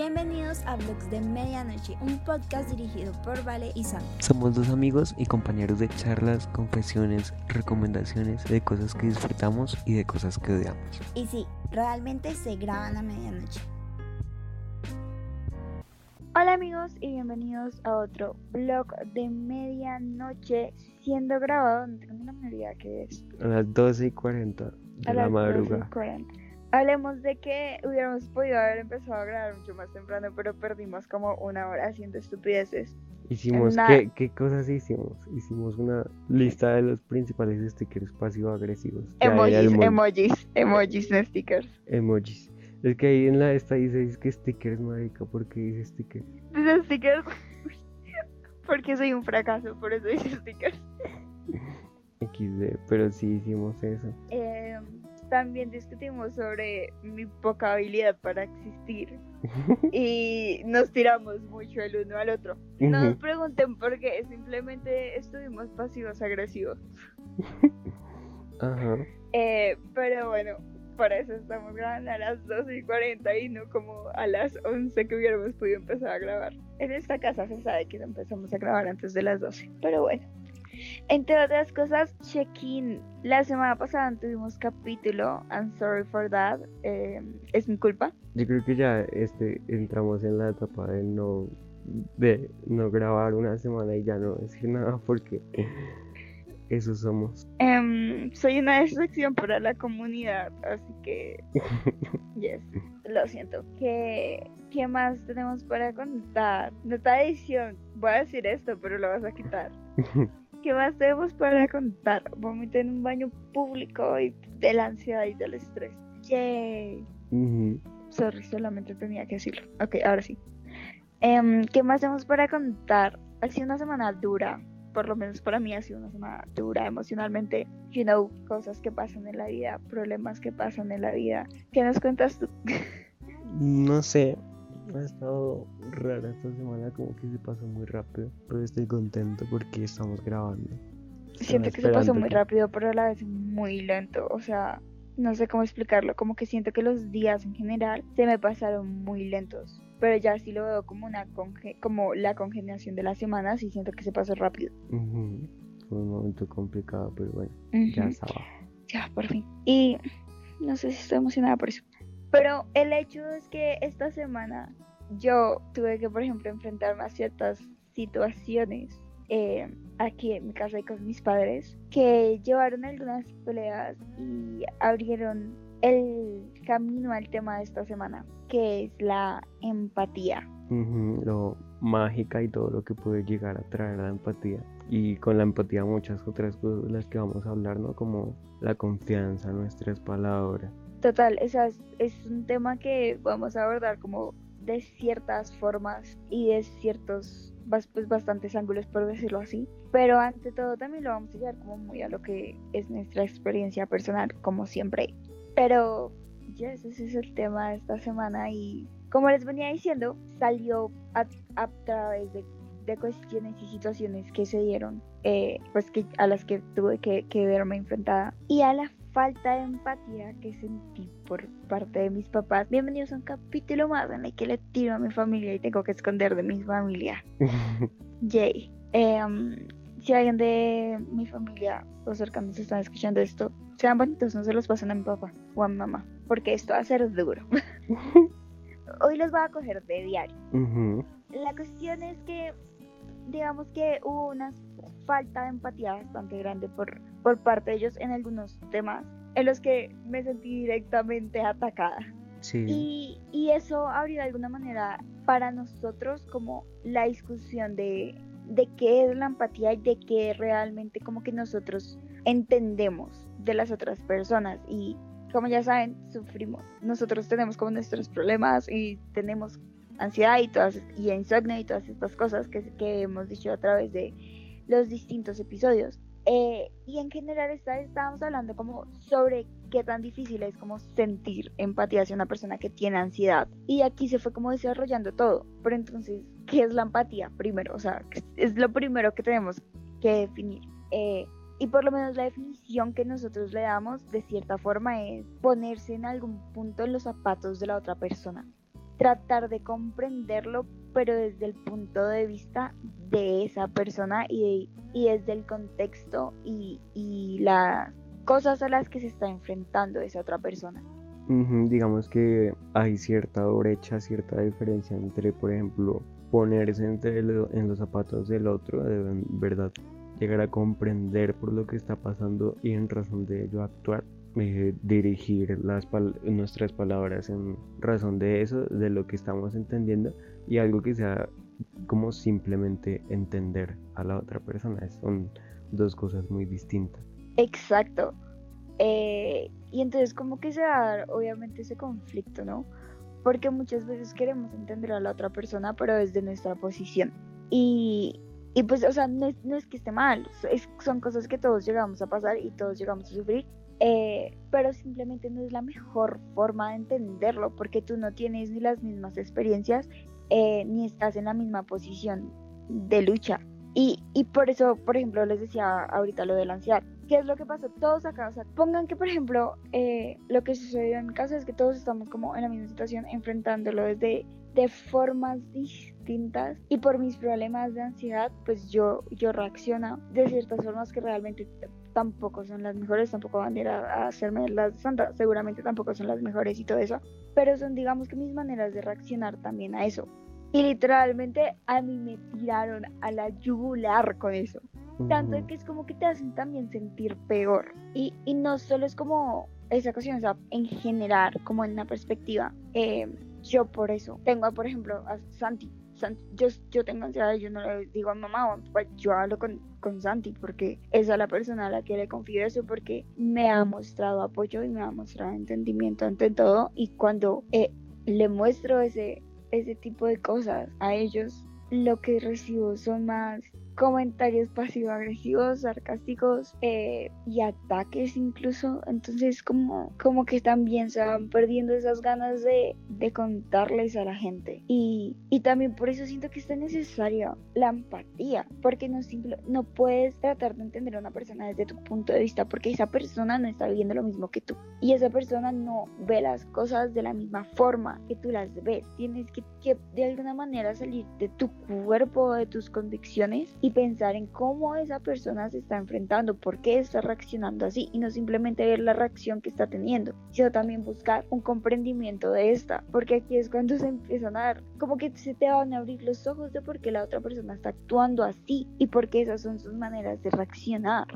Bienvenidos a Blogs de Medianoche, un podcast dirigido por Vale y Sam. Somos dos amigos y compañeros de charlas, confesiones, recomendaciones de cosas que disfrutamos y de cosas que odiamos. Y sí, realmente se graban a medianoche. Hola amigos y bienvenidos a otro blog de medianoche siendo grabado, no tengo una idea que es. A las 12 y 40 de A la las madrugada. 12:40. Hablemos de que hubiéramos podido haber empezado a grabar mucho más temprano, pero perdimos como una hora haciendo estupideces. Hicimos, Na- ¿qué, ¿qué cosas hicimos? Hicimos una lista de los principales stickers pasivo-agresivos. Emojis, emojis, emojis, no stickers. Emojis. Es que ahí en la esta dice es que stickers, marica, ¿por qué dice stickers? Dice stickers porque soy un fracaso, por eso dice stickers. XD, pero sí hicimos eso. Eh, también discutimos sobre mi poca habilidad para existir y nos tiramos mucho el uno al otro. No nos pregunten por qué, simplemente estuvimos pasivos agresivos. Ajá. Eh, pero bueno, por eso estamos grabando a las 12 y 40 y no como a las 11 que hubiéramos podido empezar a grabar. En esta casa se sabe que no empezamos a grabar antes de las 12, pero bueno. Entre otras cosas, check-in. La semana pasada tuvimos capítulo. I'm sorry for that. eh, es mi culpa. Yo creo que ya este entramos en la etapa de no de no grabar una semana y ya no decir nada porque eso somos. Em, soy una decepción para la comunidad, así que. Yes, lo siento. ¿Qué, ¿Qué más tenemos para contar? Nota edición. Voy a decir esto, pero lo vas a quitar. ¿Qué más tenemos para contar? Vomité en un baño público y de la ansiedad y del estrés. Yay. Ujú. Sorry, solamente tenía que decirlo. Ok, ahora sí. Em, ¿Qué más tenemos para contar? Ha sido una semana dura. Por lo menos para mí ha sido una semana dura emocionalmente. You know, cosas que pasan en la vida, problemas que pasan en la vida. ¿Qué nos cuentas tú? No sé, ha estado rara esta semana, como que se pasó muy rápido, pero estoy contento porque estamos grabando. Siento que se pasó muy que- rápido, pero a la vez muy lento. O sea, no sé cómo explicarlo. Como que siento que los días en general se me pasaron muy lentos. Pero ya sí lo veo como una conge como la congeniación de las semanas y siento que se pasó rápido. Fue un momento complicado, pero bueno, ya Ujú. estaba. Ya, por fin. Y no sé si estoy emocionada por eso. Pero el hecho es que esta semana yo tuve que, por ejemplo, enfrentarme a ciertas situaciones eh, aquí en mi casa y con mis padres que llevaron algunas peleas y abrieron el camino al tema de esta semana, que es la empatía. Lo mágica y todo lo que puede llegar a traer la empatía. Y con la empatía muchas otras cosas las que vamos a hablar, ¿no? Como la confianza, nuestras palabras. Total, esa es, un tema que vamos a abordar como de ciertas formas y de ciertos, pues bastantes ángulos, por decirlo así. Pero ante todo también lo vamos a llevar como muy a lo que es nuestra experiencia personal, como siempre. Pero ya ese es el tema de esta semana y como les venía diciendo, salió a, a través de, de cuestiones y situaciones que se dieron, eh, pues que, a las que tuve que, que verme enfrentada y a la falta de empatía que sentí por parte de mis papás. Bienvenidos a un capítulo más en el que le tiro a mi familia y tengo que esconder de mi familia. Yay. Em, si alguien de mi familia o cercanos están escuchando esto, sean bonitos, no se los pasen a mi papá o a mi mamá, porque esto va a ser duro. Hoy los voy a coger de diario. La cuestión es que, digamos que hubo una falta de empatía bastante grande por, por parte de ellos en algunos temas en los que me sentí directamente atacada. Sí. Y, y eso abrió de alguna manera para nosotros como la discusión de, de qué es la empatía y de qué realmente como que nosotros entendemos de las otras personas. Y como ya saben, sufrimos. Nosotros tenemos como nuestros problemas y tenemos ansiedad y, todas, y insomnio y todas estas cosas que, que hemos dicho a través de los distintos episodios. Eh, y en general estábamos hablando como sobre qué tan difícil es como sentir empatía hacia una persona que tiene ansiedad. Y aquí se fue como desarrollando todo. Pero entonces, ¿qué es la empatía? Primero, o sea, es lo primero que tenemos que definir. Eh, y por lo menos la definición que nosotros le damos de cierta forma es ponerse en algún punto en los zapatos de la otra persona. tratar de comprenderlo, pero desde el punto de vista de esa persona y, y desde el contexto y, y las cosas a las que se está enfrentando esa otra persona. Digamos que hay cierta brecha, cierta diferencia entre, por ejemplo, ponerse entre en los zapatos del otro, de verdad llegar a comprender por lo que está pasando y en razón de ello actuar. Eh, dirigir las nuestras palabras en razón de eso, de lo que estamos entendiendo y algo que sea como simplemente entender a la otra persona. Son dos cosas muy distintas. Exacto. Eh, y entonces como que se da obviamente ese conflicto, ¿no? Porque muchas veces queremos entender a la otra persona, pero desde nuestra posición. Y, y pues, o sea, no es, no es que esté mal, son cosas que todos llegamos a pasar y todos llegamos a sufrir. Eh, pero simplemente no es la mejor forma de entenderlo porque tú no tienes ni las mismas experiencias eh, ni estás en la misma posición de lucha. Y, y, por eso, por ejemplo, les decía ahorita lo de la ansiedad. ¿Qué es lo que pasa? Todos acá, o sea, pongan que, por ejemplo, eh, lo que sucedió en mi casa es que todos estamos como en la misma situación, enfrentándolo desde de formas distintas y por mis problemas de ansiedad, pues yo, yo reacciono de ciertas formas que realmente tampoco son las mejores, tampoco van a ir a, hacerme las santas, seguramente tampoco son las mejores y todo eso, pero son digamos que mis maneras de reaccionar también a eso. Y literalmente a mí me tiraron a la yugular con eso. Tanto que es como que te hacen también sentir peor. Y, y no solo es como esa ocasión, o sea, en general, como en una perspectiva. Eh, yo por eso tengo, por ejemplo, a Santi. Yo, yo tengo ansiedad, yo no le digo a mamá, pues yo hablo con, con Santi porque esa es la persona a la que le confío eso porque me ha mostrado apoyo y me ha mostrado entendimiento ante todo y cuando eh, le muestro ese, ese tipo de cosas a ellos, lo que recibo son más comentarios pasivo-agresivos, sarcásticos eh, y ataques incluso. Entonces como, como que también se van perdiendo esas ganas de, de contarles a la gente. Y, y, también por eso siento que está necesaria la empatía, porque no, simple, no puedes tratar de entender a una persona desde tu punto de vista, porque esa persona no está viviendo lo mismo que tú. Y esa persona no ve las cosas de la misma forma que tú las ves. Tienes que, que de alguna manera salir de tu cuerpo, de tus convicciones y pensar en cómo esa persona se está enfrentando, por qué está reaccionando así y no simplemente ver la reacción que está teniendo, sino también buscar un comprendimiento de esta, porque aquí es cuando se empiezan a dar, como que se te van a abrir los ojos de por qué la otra persona está actuando así y por qué esas son sus maneras de reaccionar.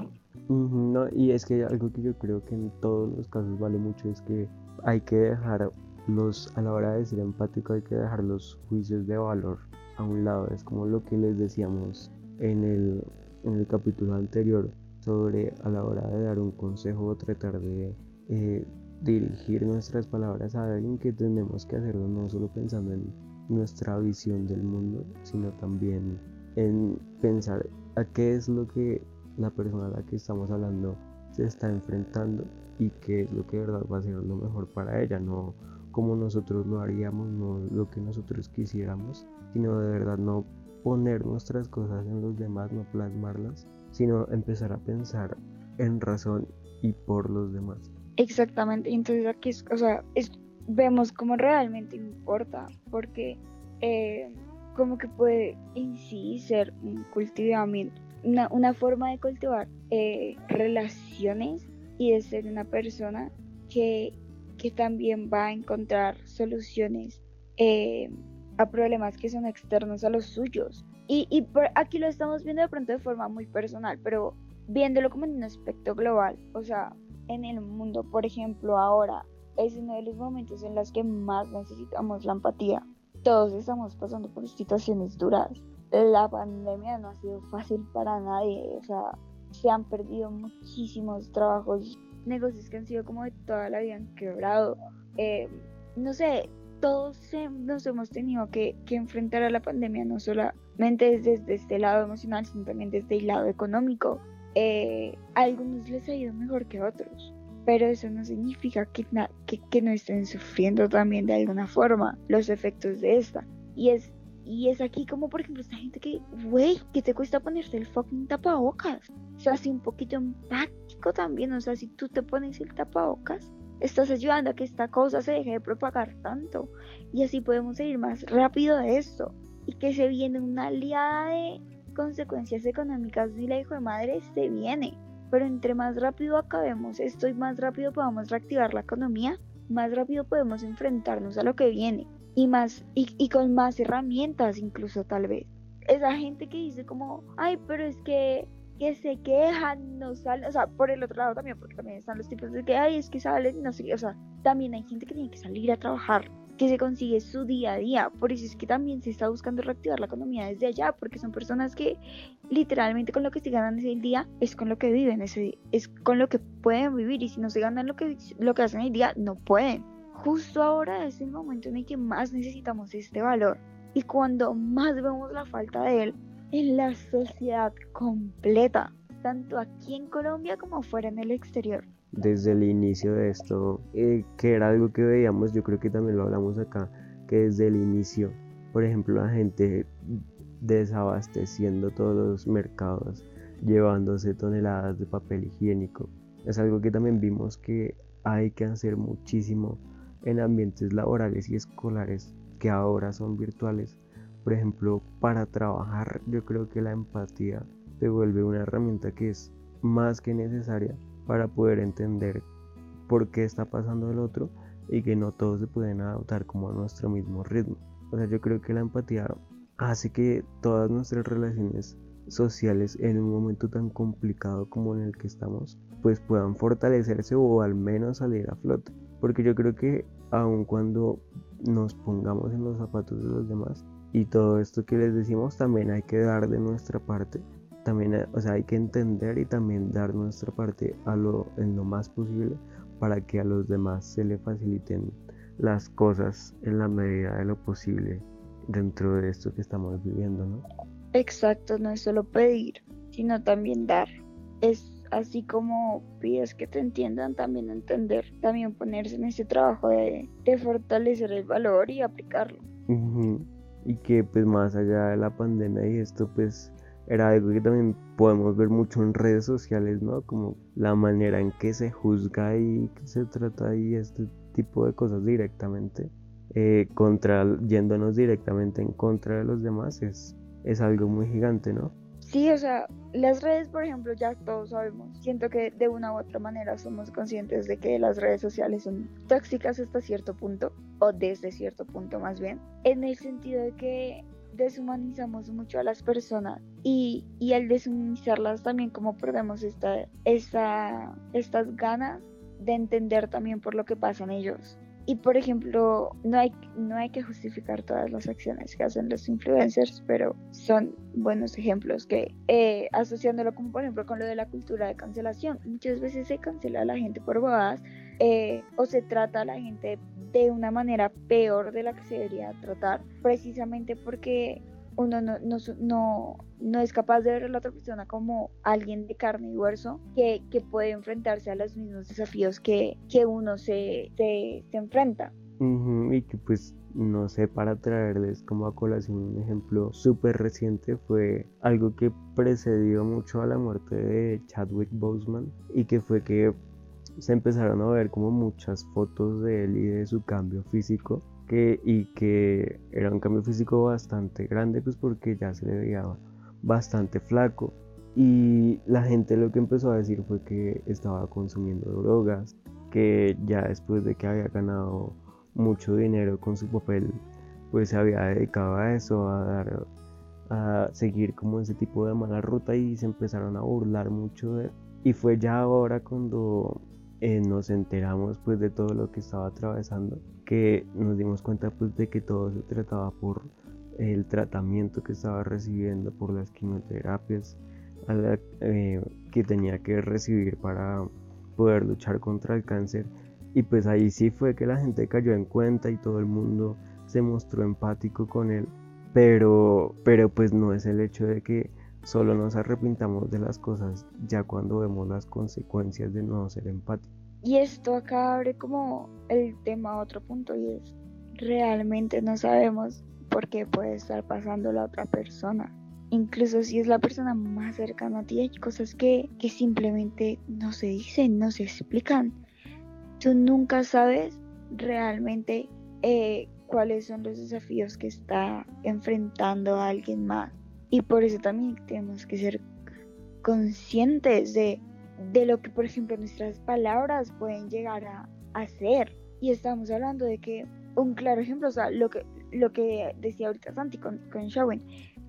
no, y es que algo que yo creo que en todos los casos vale mucho es que hay que dejar los, a la hora de ser empático hay que dejar los juicios de valor a un lado. Es como lo que les decíamos en el, en el capítulo anterior sobre a la hora de dar un consejo o tratar de eh, dirigir nuestras palabras a alguien que tenemos que hacerlo no solo pensando en nuestra visión del mundo, sino también en pensar a qué es lo que la persona a la que estamos hablando se está enfrentando y qué es lo que de verdad va a ser lo mejor para ella, no como nosotros lo haríamos, no lo que nosotros quisiéramos, sino de verdad no poner nuestras cosas en los demás, no plasmarlas, sino empezar a pensar en razón y por los demás. Exactamente, entonces aquí es, o sea, vemos cómo realmente importa, porque eh, como que puede en sí ser un cultivamiento, una, una forma de cultivar eh, relaciones y de ser una persona que, que también va a encontrar soluciones eh, a problemas que son externos a los suyos. Y, y por aquí lo estamos viendo de pronto de forma muy personal, pero viéndolo como en un aspecto global, o sea, en el mundo, por ejemplo, ahora es uno de los momentos en los que más necesitamos la empatía. Todos estamos pasando por situaciones duras. La pandemia no ha sido fácil para nadie, o sea, se han perdido muchísimos trabajos, negocios que han sido como de toda la vida han quebrado. Eh, no sé, todos nos hemos tenido que, enfrentar a la pandemia, no solamente desde este lado emocional, sino también desde el lado económico. Eh, a algunos les ha ido mejor que a otros, pero eso no significa que, que, no estén sufriendo también de alguna forma los efectos de esta. Y es, y es aquí como, por ejemplo, esta gente que, güey, que te cuesta ponerte el fucking tapabocas. O sea, así un poquito empático también, o sea, si tú te pones el tapabocas, estás ayudando a que esta cosa se deje de propagar tanto. Y así podemos seguir más rápido de esto. Y que se viene una aliada de consecuencias económicas de la hijo de madre se viene. Pero entre más rápido acabemos esto y más rápido podamos reactivar la economía más rápido podemos enfrentarnos a lo que viene. Y más y, y con más herramientas incluso tal vez. Esa gente que dice como ay pero es que que se quejan, no salen, o sea, por el otro lado también, porque también están los tipos de que, ay, es que salen, no sé, o sea, también hay gente que tiene que salir a trabajar, que se consigue su día a día, por eso es que también se está buscando reactivar la economía desde allá, porque son personas que literalmente con lo que se ganan ese día es con lo que viven, ese, es con lo que pueden vivir, y si no se ganan lo que, lo que hacen el día, no pueden. Justo ahora es el momento en el que más necesitamos este valor, y cuando más vemos la falta de él, en la sociedad completa, tanto aquí en Colombia como fuera en el exterior. Desde el inicio de esto, eh, que era algo que veíamos, yo creo que también lo hablamos acá, que desde el inicio, por ejemplo, la gente desabasteciendo todos los mercados, llevándose toneladas de papel higiénico. Es algo que también vimos que hay que hacer muchísimo en ambientes laborales y escolares que ahora son virtuales por ejemplo, para trabajar yo creo que la empatía se vuelve una herramienta que es más que necesaria para poder entender por qué está pasando el otro y que no todos se pueden adaptar como a nuestro mismo ritmo. O sea, yo creo que la empatía hace que todas nuestras relaciones sociales en un momento tan complicado como en el que estamos, pues puedan fortalecerse o al menos salir a flote. Porque yo creo que aun cuando nos pongamos en los zapatos de los demás, y todo esto que les decimos también hay que dar de nuestra parte también o sea hay que entender y también dar nuestra parte a lo en lo más posible para que a los demás se le faciliten las cosas en la medida de lo posible dentro de esto que estamos viviendo ¿no? exacto no es solo pedir sino también dar. Es así como pides que te entiendan, también entender, también ponerse en ese trabajo de, de fortalecer el valor y aplicarlo y que pues más allá de la pandemia y esto pues era algo que también podemos ver mucho en redes sociales, ¿no? Como la manera en que se juzga y se trata y este tipo de cosas directamente, eh, contra, yéndonos directamente en contra de los demás, es, es algo muy gigante, ¿no? Sí, o sea, las redes, por ejemplo, ya todos sabemos. Siento que de una u otra manera somos conscientes de que las redes sociales son tóxicas hasta cierto punto, o desde cierto punto más bien, en el sentido de que deshumanizamos mucho a las personas y, y al deshumanizarlas también como perdemos esta, esta, estas ganas de entender también por lo que pasan ellos. Y por ejemplo, no hay, no hay que justificar todas las acciones que hacen los influencers, pero son buenos ejemplos que, eh, asociándolo como por ejemplo con lo de la cultura de cancelación, muchas veces se cancela a la gente por bobadas eh, o se trata a la gente de una manera peor de la que se debería tratar, precisamente porque uno no, no, no, no, es capaz de ver a la otra persona como alguien de carne y hueso que, que puede enfrentarse a los mismos desafíos que, que uno se, se, se enfrenta. y que pues no sé, para traerles como a colación un ejemplo súper reciente fue algo que precedió mucho a la muerte de Chadwick Boseman y que fue que se empezaron a ver como muchas fotos de él y de su cambio físico y que era un cambio físico bastante grande pues porque ya se le veía bastante flaco y la gente lo que empezó a decir fue que estaba consumiendo drogas, que ya después de que había ganado mucho dinero con su papel, pues se había dedicado a eso, a dar a seguir como ese tipo de mala ruta y se empezaron a burlar mucho de él. Y fue ya ahora cuando eh, nos enteramos pues de todo lo que estaba atravesando, que nos dimos cuenta pues de que todo se trataba por el tratamiento que estaba recibiendo, por las quimioterapias eh, que tenía que recibir para poder luchar contra el cáncer. Y pues ahí sí fue que la gente cayó en cuenta y todo el mundo se mostró empático con él. Pero, pero pues no es el hecho de que Solo nos arrepintamos de las cosas ya cuando vemos las consecuencias de no ser empáticos. Y esto acá abre como el tema a otro punto y es, realmente no sabemos por qué puede estar pasando la otra persona. Incluso si es la persona más cercana a ti, hay cosas que, que simplemente no se dicen, no se explican. tú nunca sabes realmente eh, cuáles son los desafíos que está enfrentando a alguien más. Y por eso también tenemos que ser conscientes de, de lo que, por ejemplo, nuestras palabras pueden llegar a hacer. Y estamos hablando de que un claro ejemplo, o sea, lo que, lo que decía ahorita Santi con, con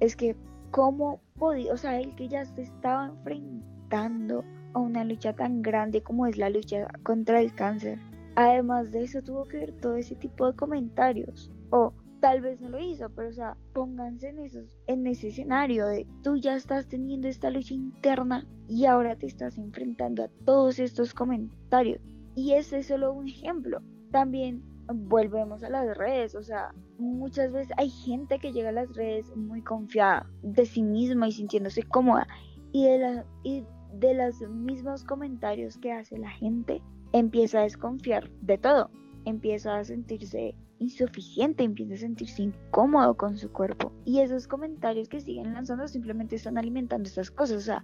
es que cómo podía, o sea, el que ya se estaba enfrentando a una lucha tan grande como es la lucha contra el cáncer. Además de eso tuvo que ver todo ese tipo de comentarios. O tal vez no lo hizo, pero o sea, pónganse en, esos, en ese escenario de tú ya estás teniendo esta lucha interna y ahora te estás enfrentando a todos estos comentarios. Y ese es solo un ejemplo. También volvemos a las redes, o sea, muchas veces hay gente que llega a las redes muy confiada de sí misma y sintiéndose cómoda y de, la, y de los mismos comentarios que hace la gente empieza a desconfiar de todo, empieza a sentirse insuficiente, empieza a sentirse incómodo con su cuerpo. Y esos comentarios que siguen lanzando simplemente están alimentando estas cosas, o sea,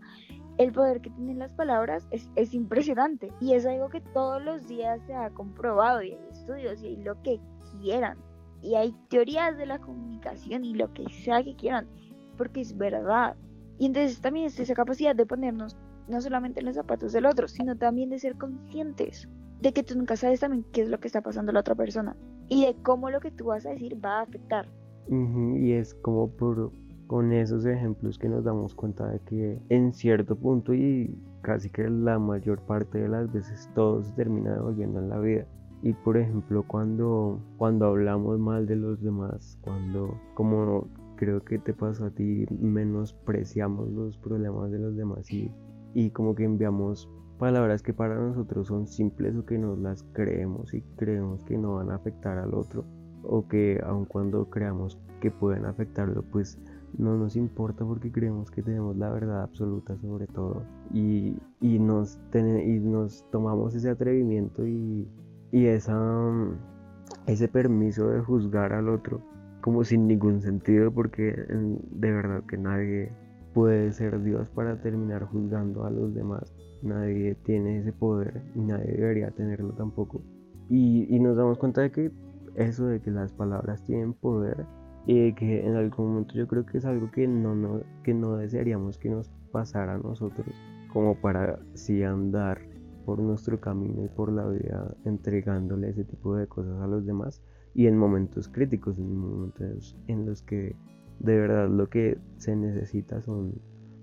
el poder que tienen las palabras es, impresionante. Y es algo que todos los días se ha comprobado y hay estudios y hay lo que quieran y hay teorías de la comunicación y lo que sea que quieran porque es verdad. Y entonces también es esa capacidad de ponernos no solamente en los zapatos del otro sino también de ser conscientes de que tú nunca sabes también qué es lo que está pasando a la otra persona y de cómo lo que tú vas a decir va a afectar y es como por con esos ejemplos que nos damos cuenta de que en cierto punto y casi que la mayor parte de las veces todo se termina devolviendo en la vida. Y por ejemplo cuando, cuando hablamos mal de los demás, cuando como creo que te pasó a ti, menospreciamos los problemas de los demás y, y como que enviamos palabras que para nosotros son simples o que nos las creemos y creemos que no van a afectar al otro o que aun cuando creamos que pueden afectarlo pues no nos importa porque creemos que tenemos la verdad absoluta sobre todo y, nos, y nos tomamos ese atrevimiento y, esa, ese permiso de juzgar al otro como sin ningún sentido porque de verdad que nadie puede ser Dios para terminar juzgando a los demás. Nadie tiene ese poder y nadie debería tenerlo tampoco. Y, nos damos cuenta de que eso de que las palabras tienen poder y que en algún momento yo creo que es algo que no, no, que no desearíamos que nos pasara a nosotros, como para sí andar por nuestro camino y por la vida entregándole ese tipo de cosas a los demás y en momentos críticos, en momentos en los que de verdad lo que se necesita son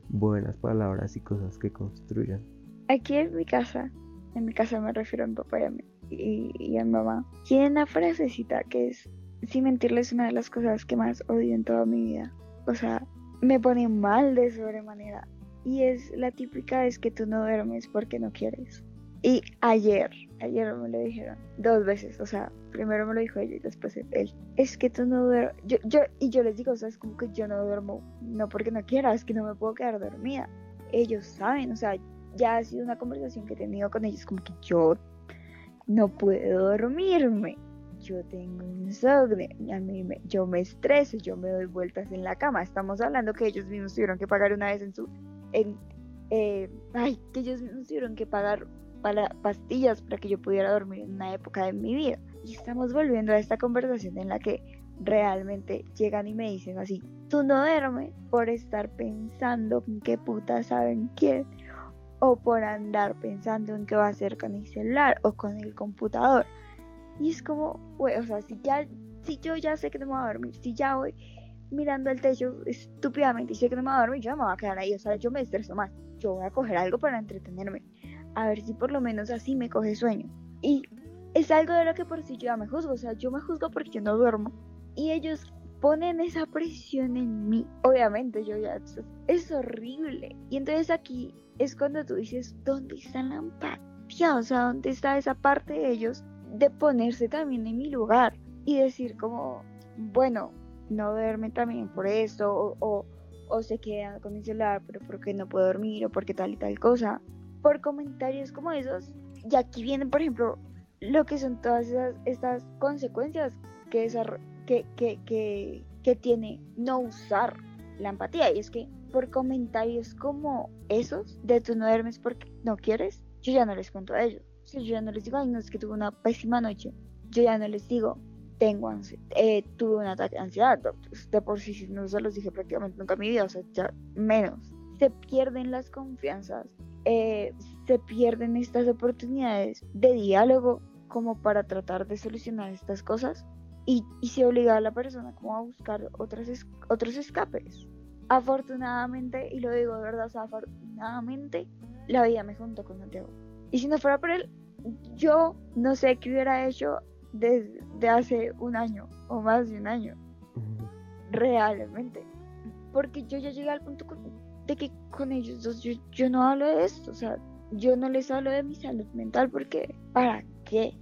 buenas palabras y cosas que construyan. Aquí en mi casa, en mi casa me refiero a mi papá y a mi, y, a mi mamá, tiene una frasecita que es sin mentirles, una de las cosas que más odio en toda mi vida. O sea, me pone mal de sobremanera. Y es la típica es que tú no duermes porque no quieres. Y ayer, ayer me lo dijeron dos veces. O sea, primero me lo dijo ella y después él. Es que tú no duermes. Yo, yo, y yo les digo, o sea, como que yo no duermo, no porque no quiera, es que no me puedo quedar dormida. Ellos saben, o sea, ya ha sido una conversación que he tenido con ellos, como que yo no puedo dormirme yo tengo insomnio, a mí me, yo me estreso, yo me doy vueltas en la cama. Estamos hablando que ellos mismos tuvieron que pagar una vez en su, en, eh, ay, que ellos mismos tuvieron que pagar para pastillas para que yo pudiera dormir en una época de mi vida. Y estamos volviendo a esta conversación en la que realmente llegan y me dicen así, tú no duermes por estar pensando en qué puta saben quién o por andar pensando en qué va a hacer con el celular o con el computador. Y es como, güey, o sea, si ya, si yo ya sé que no me voy a dormir, si ya voy mirando al techo estúpidamente y sé que no me voy a dormir, yo no me voy a quedar ahí, o sea, yo me estreso más. Yo voy a coger algo para entretenerme, a ver si por lo menos así me coge sueño. Y es algo de lo que por sí yo ya me juzgo, o sea, yo me juzgo porque yo no duermo. Y ellos ponen esa presión en mí. Obviamente, yo ya. Es horrible. Y entonces aquí es cuando tú dices, ¿dónde está la empatía? O sea, ¿dónde está esa parte de ellos de ponerse también en mi lugar y decir como, bueno, no duerme también por esto, o, o, se queda con mi celular, pero porque no puedo dormir, o porque tal y tal cosa, por comentarios como esos. Y aquí vienen, por ejemplo, lo que son todas esas, estas consecuencias que, que, que, que, tiene no usar la empatía. Y es que por comentarios como esos, de tú no duermes porque no quieres, yo ya no les cuento a ellos. O yo ya no les digo, ay, no, es que tuve una pésima noche. Yo ya no les digo, tengo eh, tuve un ataque de ansiedad. Pues, de por sí no se los dije prácticamente nunca en mi vida, o sea, ya menos. Se pierden las confianzas, eh, se pierden estas oportunidades de diálogo como para tratar de solucionar estas cosas y, y se obliga a la persona como a buscar otros, otros escapes. Afortunadamente, y lo digo de verdad, afortunadamente, la vida me juntó con Santiago. Y si no fuera por él, yo no sé qué hubiera hecho desde hace un año o más de un año. Realmente. Porque yo ya llegué al punto de que con ellos dos yo, yo no hablo de esto. O sea, yo no les hablo de mi salud mental porque ¿para qué?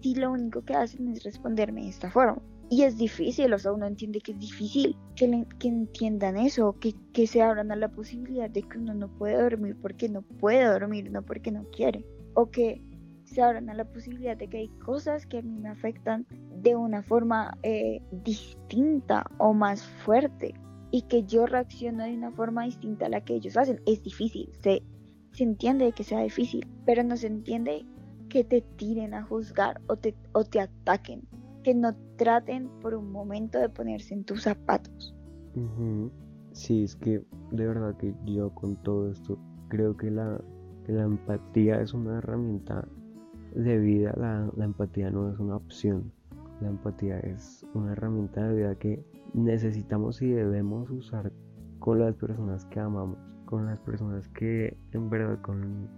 Si lo único que hacen es responderme de esta forma. Y es difícil, o sea, uno entiende que es difícil que, que entiendan eso, que, que se abran a la posibilidad de que uno no puede dormir porque no puede dormir, no porque no quiere. O que se abran a la posibilidad de que hay cosas que a mí me afectan de una forma eh, distinta o más fuerte y que yo reacciono de una forma distinta a la que ellos hacen. Es difícil, se, se entiende que sea difícil, pero no se entiende que te tiren a juzgar o te, o te ataquen que no traten por un momento de ponerse en tus zapatos. Sí, es que de verdad que yo con todo esto creo que la, la empatía es una herramienta de vida, la, la empatía no es una opción. La empatía es una herramienta de vida que necesitamos y debemos usar con las personas que amamos, con las personas que en verdad con,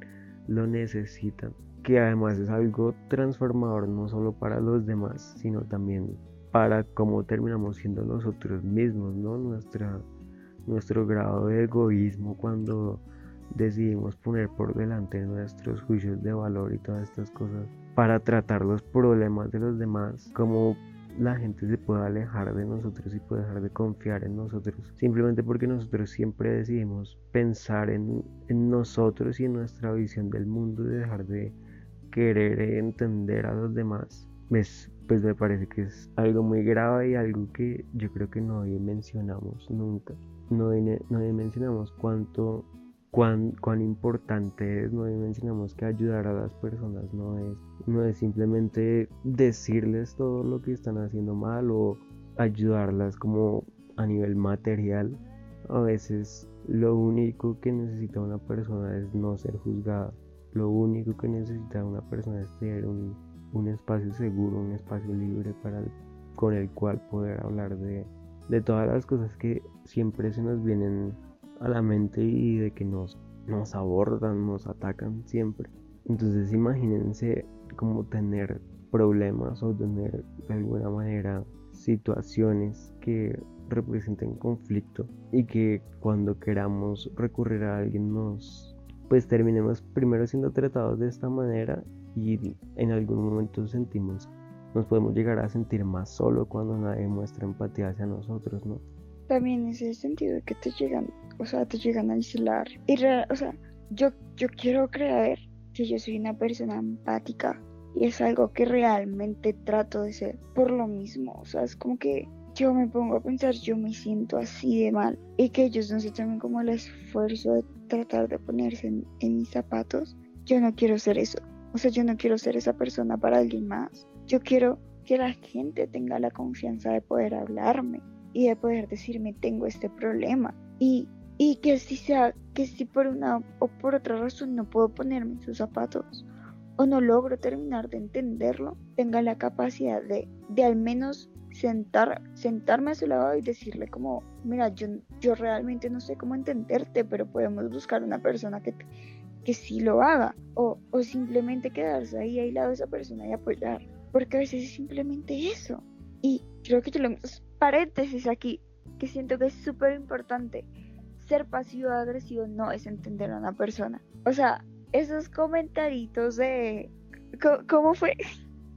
lo necesitan que además es algo transformador no solo para los demás, sino también para cómo terminamos siendo nosotros mismos, ¿no? Nuestra, nuestro grado de egoísmo cuando decidimos poner por delante nuestros juicios de valor y todas estas cosas para tratar los problemas de los demás como la gente se pueda alejar de nosotros y puede dejar de confiar en nosotros simplemente porque nosotros siempre decidimos pensar en, en nosotros y en nuestra visión del mundo y dejar de querer entender a los demás, pues, pues me parece que es algo muy grave y algo que yo creo que no mencionamos nunca. No, no mencionamos cuánto, cuán, cuán importante es, no mencionamos que ayudar a las personas no es, no es simplemente decirles todo lo que están haciendo mal o ayudarlas como a nivel material. A veces lo único que necesita una persona es no ser juzgada lo único que necesita una persona es tener un, espacio seguro, un espacio libre para con el cual poder hablar de, todas las cosas que siempre se nos vienen a la mente y de que nos, nos abordan, nos atacan siempre. Entonces imagínense como tener problemas o tener de alguna manera situaciones que representen conflicto y que cuando queramos recurrir a alguien nos pues terminemos primero siendo tratados de esta manera y en algún momento sentimos, nos podemos llegar a sentir más solo cuando nadie muestra empatía hacia nosotros, ¿no? También ese sentido de que te llegan, o sea, te llegan a aislar. Y, o sea, yo, yo quiero creer que yo soy una persona empática y es algo que realmente trato de ser por lo mismo, o sea, es como que yo me pongo a pensar, yo me siento así de mal y que ellos no se tomen como el esfuerzo de tratar de ponerse en, mis zapatos, yo no quiero ser eso. O sea, yo no quiero ser esa persona para alguien más. Yo quiero que la gente tenga la confianza de poder hablarme y de poder decirme tengo este problema. Y, y que si sea, que si por una o por otra razón no puedo ponerme en sus zapatos o no logro terminar de entenderlo, tenga la capacidad de, de al menos sentar, sentarme a su lado y decirle como, mira, yo, yo realmente no sé cómo entenderte, pero podemos buscar una persona que, que sí lo haga. O, o simplemente quedarse ahí al lado de esa persona y apoyar. Porque a veces es simplemente eso. Y creo que yo lo paréntesis aquí, que siento que es súper importante. Ser pasivo-agresivo no es entender a una persona. O sea, esos comentaritos de... ¿Cómo, fue?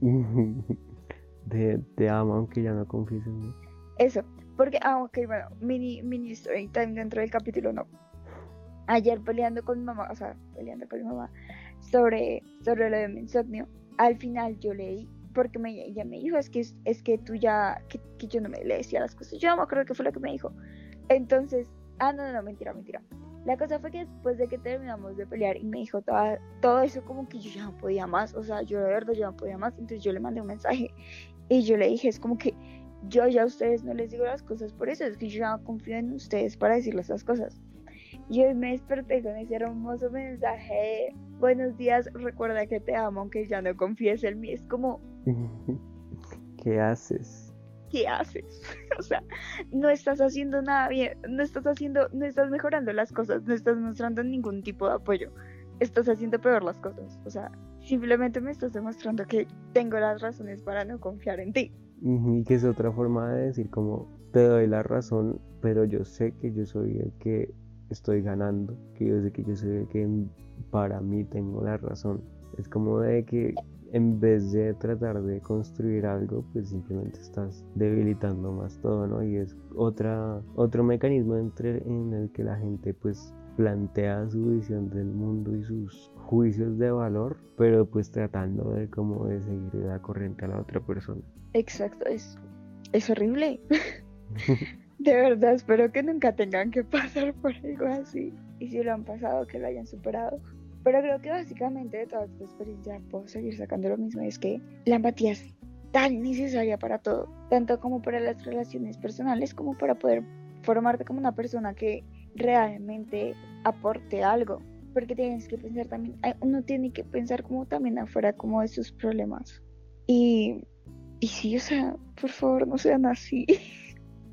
de te amo aunque ya no confíes en mí. Eso, porque, ah, ok, bueno, mini, mini story time dentro del capítulo no. Ayer peleando con mi mamá, o sea, peleando con mi mamá sobre, sobre lo de mi insomnio, al final yo leí, porque me, ella me dijo, es que, es que tú ya, que, yo no me le decía las cosas, yo no me acuerdo qué fue lo que me dijo. Entonces, ah, no, no, no, mentira, mentira. La cosa fue que después de que terminamos de pelear y me dijo toda, todo eso como que yo ya no podía más, o sea, yo de verdad ya no podía más, entonces yo le mandé un mensaje y yo le dije, es como que yo ya a ustedes no les digo las cosas por eso, es que yo ya no confío en ustedes para decirles esas cosas. Y hoy me desperté con ese hermoso mensaje de buenos días, recuerda que te amo, aunque ya no confíes en mí. Es como... ¿Qué haces? ¿Qué haces? o sea, no estás haciendo nada bien, no estás haciendo, no estás mejorando las cosas, no estás mostrando ningún tipo de apoyo, estás haciendo peor las cosas. O sea, simplemente me estás demostrando que tengo las razones para no confiar en ti. Y que es otra forma de decir como te doy la razón, pero yo sé que yo soy el que estoy ganando, que yo sé que yo soy el que para mí tengo la razón. Es como de que en vez de tratar de construir algo, pues simplemente estás debilitando más todo, ¿no? Y es otra, otro mecanismo entre, en el que la gente pues plantea su visión del mundo y sus juicios de valor, pero pues tratando de como de seguir la corriente a la otra persona. Exacto, es, es horrible. de verdad, espero que nunca tengan que pasar por algo así. Y si lo han pasado, que lo hayan superado. Pero creo que básicamente de toda esta experiencia puedo seguir sacando lo mismo, es que la empatía es tan necesaria para todo, tanto como para las relaciones personales como para poder formarte como una persona que realmente aporte algo. Porque tienes que pensar también, uno tiene que pensar como también afuera como de sus problemas. Y, y sí, o sea, por favor no sean así.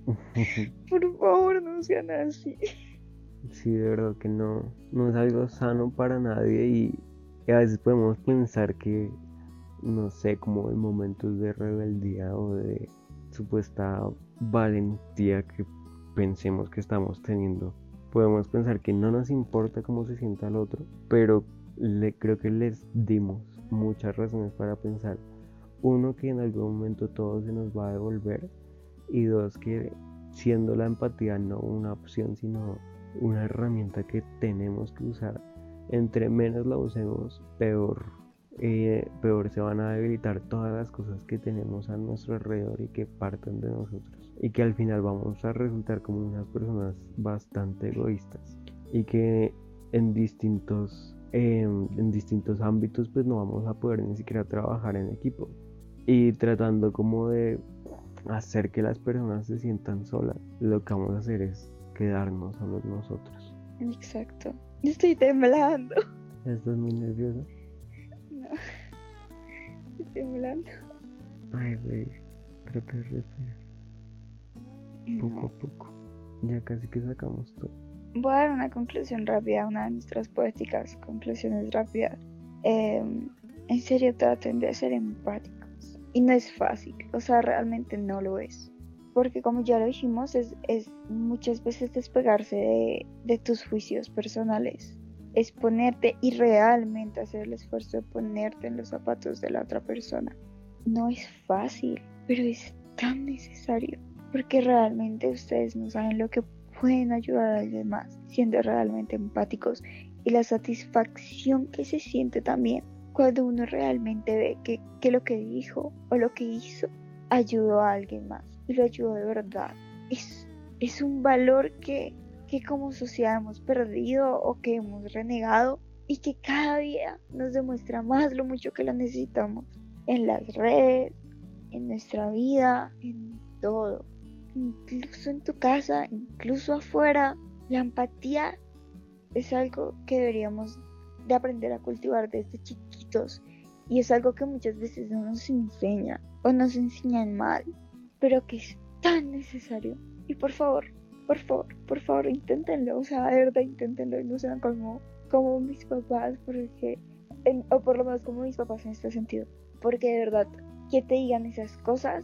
por favor no sean así. Sí, de verdad que no, no es algo sano para nadie y, a veces podemos pensar que, no sé, como en momentos de rebeldía o de supuesta valentía que pensemos que estamos teniendo, podemos pensar que no nos importa cómo se sienta el otro, pero le, creo que les dimos muchas razones para pensar. Uno, que en algún momento todo se nos va a devolver. Y dos, que siendo la empatía no una opción, sino una herramienta que tenemos que usar. Entre menos la usemos, peor, eh, peor se van a debilitar todas las cosas que tenemos a nuestro alrededor y que parten de nosotros. Y que al final vamos a resultar como unas personas bastante egoístas. Y que en distintos, em, en distintos ámbitos pues no vamos a poder ni siquiera trabajar en equipo. Y tratando como de hacer que las personas se sientan solas, lo que vamos a hacer es quedarnos solos nosotros. Exacto. Estoy temblando. ¿Estás muy nerviosa? No. Estoy temblando. Ay, güey. Trata de respirar. Poco a poco. Ya casi que sacamos todo. Voy a dar una conclusión rápida, una de nuestras poéticas conclusiones rápidas. Em, en serio, traten de ser empáticos. Y no es fácil, o sea, realmente no lo es porque como ya lo dijimos, es, muchas veces despegarse de, tus juicios personales, es ponerte y realmente hacer el esfuerzo de ponerte en los zapatos de la otra persona. No es fácil, pero es tan necesario, porque realmente ustedes no saben lo que pueden ayudar a los demás, siendo realmente empáticos y la satisfacción que se siente también cuando uno realmente ve que, que lo que dijo o lo que hizo ayudó a alguien más y lo ayudó de verdad. Es, es un valor que, que como sociedad hemos perdido o que hemos renegado y que cada día nos demuestra más lo mucho que la necesitamos en las redes, en nuestra vida, en todo. Incluso en tu casa, incluso afuera, la empatía es algo que deberíamos de aprender a cultivar desde chiquitos y es algo que muchas veces no nos enseña o nos enseñan mal pero que es tan necesario. Y por favor, por favor, por favor, inténtenlo, o sea, de verdad, inténtenlo y no sean como, como mis papás, porque, o por lo menos como mis papás en este sentido, porque de verdad, que te digan esas cosas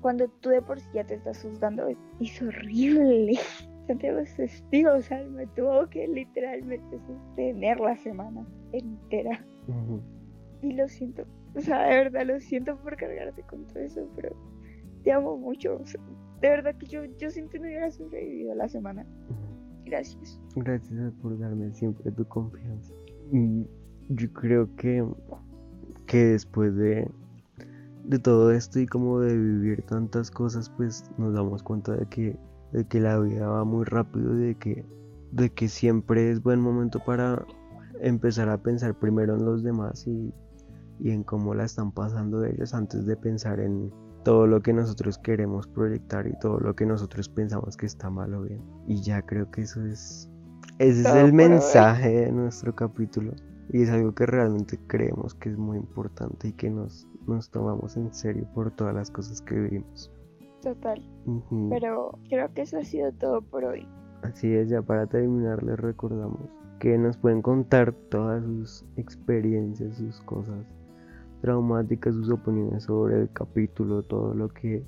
cuando tú de por sí ya te estás juzgando es, horrible. Santiago es testigo, o sea, me tuvo que literalmente sostener la semana entera. Y lo siento, o sea, de verdad lo siento por cargarte con todo eso, pero te amo mucho. de verdad que yo, yo siento que no hubiera sobrevivido la semana. Gracias. Gracias por darme siempre tu confianza. Yo creo que, que después de, de todo esto y como de vivir tantas cosas, pues nos damos cuenta de que, de que la vida va muy rápido y de que de que siempre es buen momento para empezar a pensar primero en los demás y, y en cómo la están pasando ellos antes de pensar en todo lo que nosotros queremos proyectar y todo lo que nosotros pensamos que está mal o bien. Y ya creo que eso es, ese es el mensaje de nuestro capítulo. Y es algo que realmente creemos que es muy importante y que nos, nos tomamos en serio por todas las cosas que vivimos. Total. Pero creo que eso ha sido todo por hoy. Así es, ya para terminar les recordamos que nos pueden contar todas sus experiencias, sus cosas traumáticas, sus opiniones sobre el capítulo, todo lo que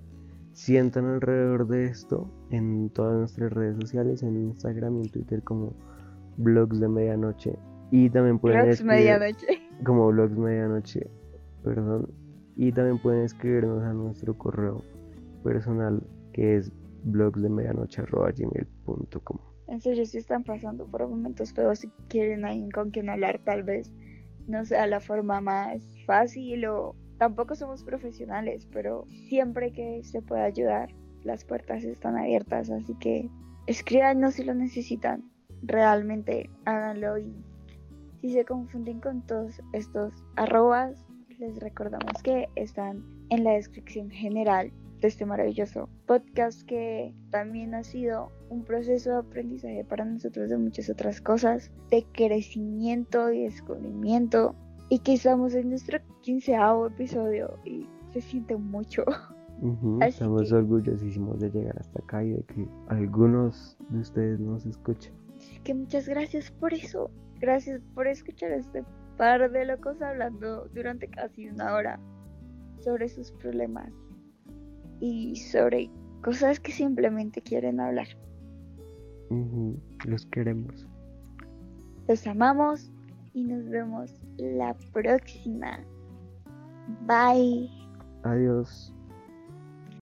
sientan alrededor de esto en todas nuestras redes sociales, en Instagram y en Twitter como blogs de medianoche. Y también pueden blogs medianoche. Como blogs medianoche, perdón. Y también pueden escribirnos a nuestro correo personal que es blogsdemedianoche.gmail.com En serio, si están pasando por momentos feos, si quieren alguien con quien hablar, tal vez no sea la forma más fácil o tampoco somos profesionales, pero siempre que se pueda ayudar, las puertas están abiertas, así que escríbanos si lo necesitan, realmente háganlo y si se confunden con todos estos arrobas, les recordamos que están en la descripción general de este maravilloso podcast que también ha sido un proceso de aprendizaje para nosotros de muchas otras cosas, de crecimiento y descubrimiento. Y que estamos en nuestro quinceavo episodio y se siente mucho. estamos orgullosísimos de llegar hasta acá y de que algunos de ustedes nos escuchen. Así que muchas gracias por eso. Gracias por escuchar este par de locos hablando durante casi una hora sobre sus problemas y sobre cosas que simplemente quieren hablar. Los queremos. Los amamos y nos vemos la próxima. Bye. Adiós.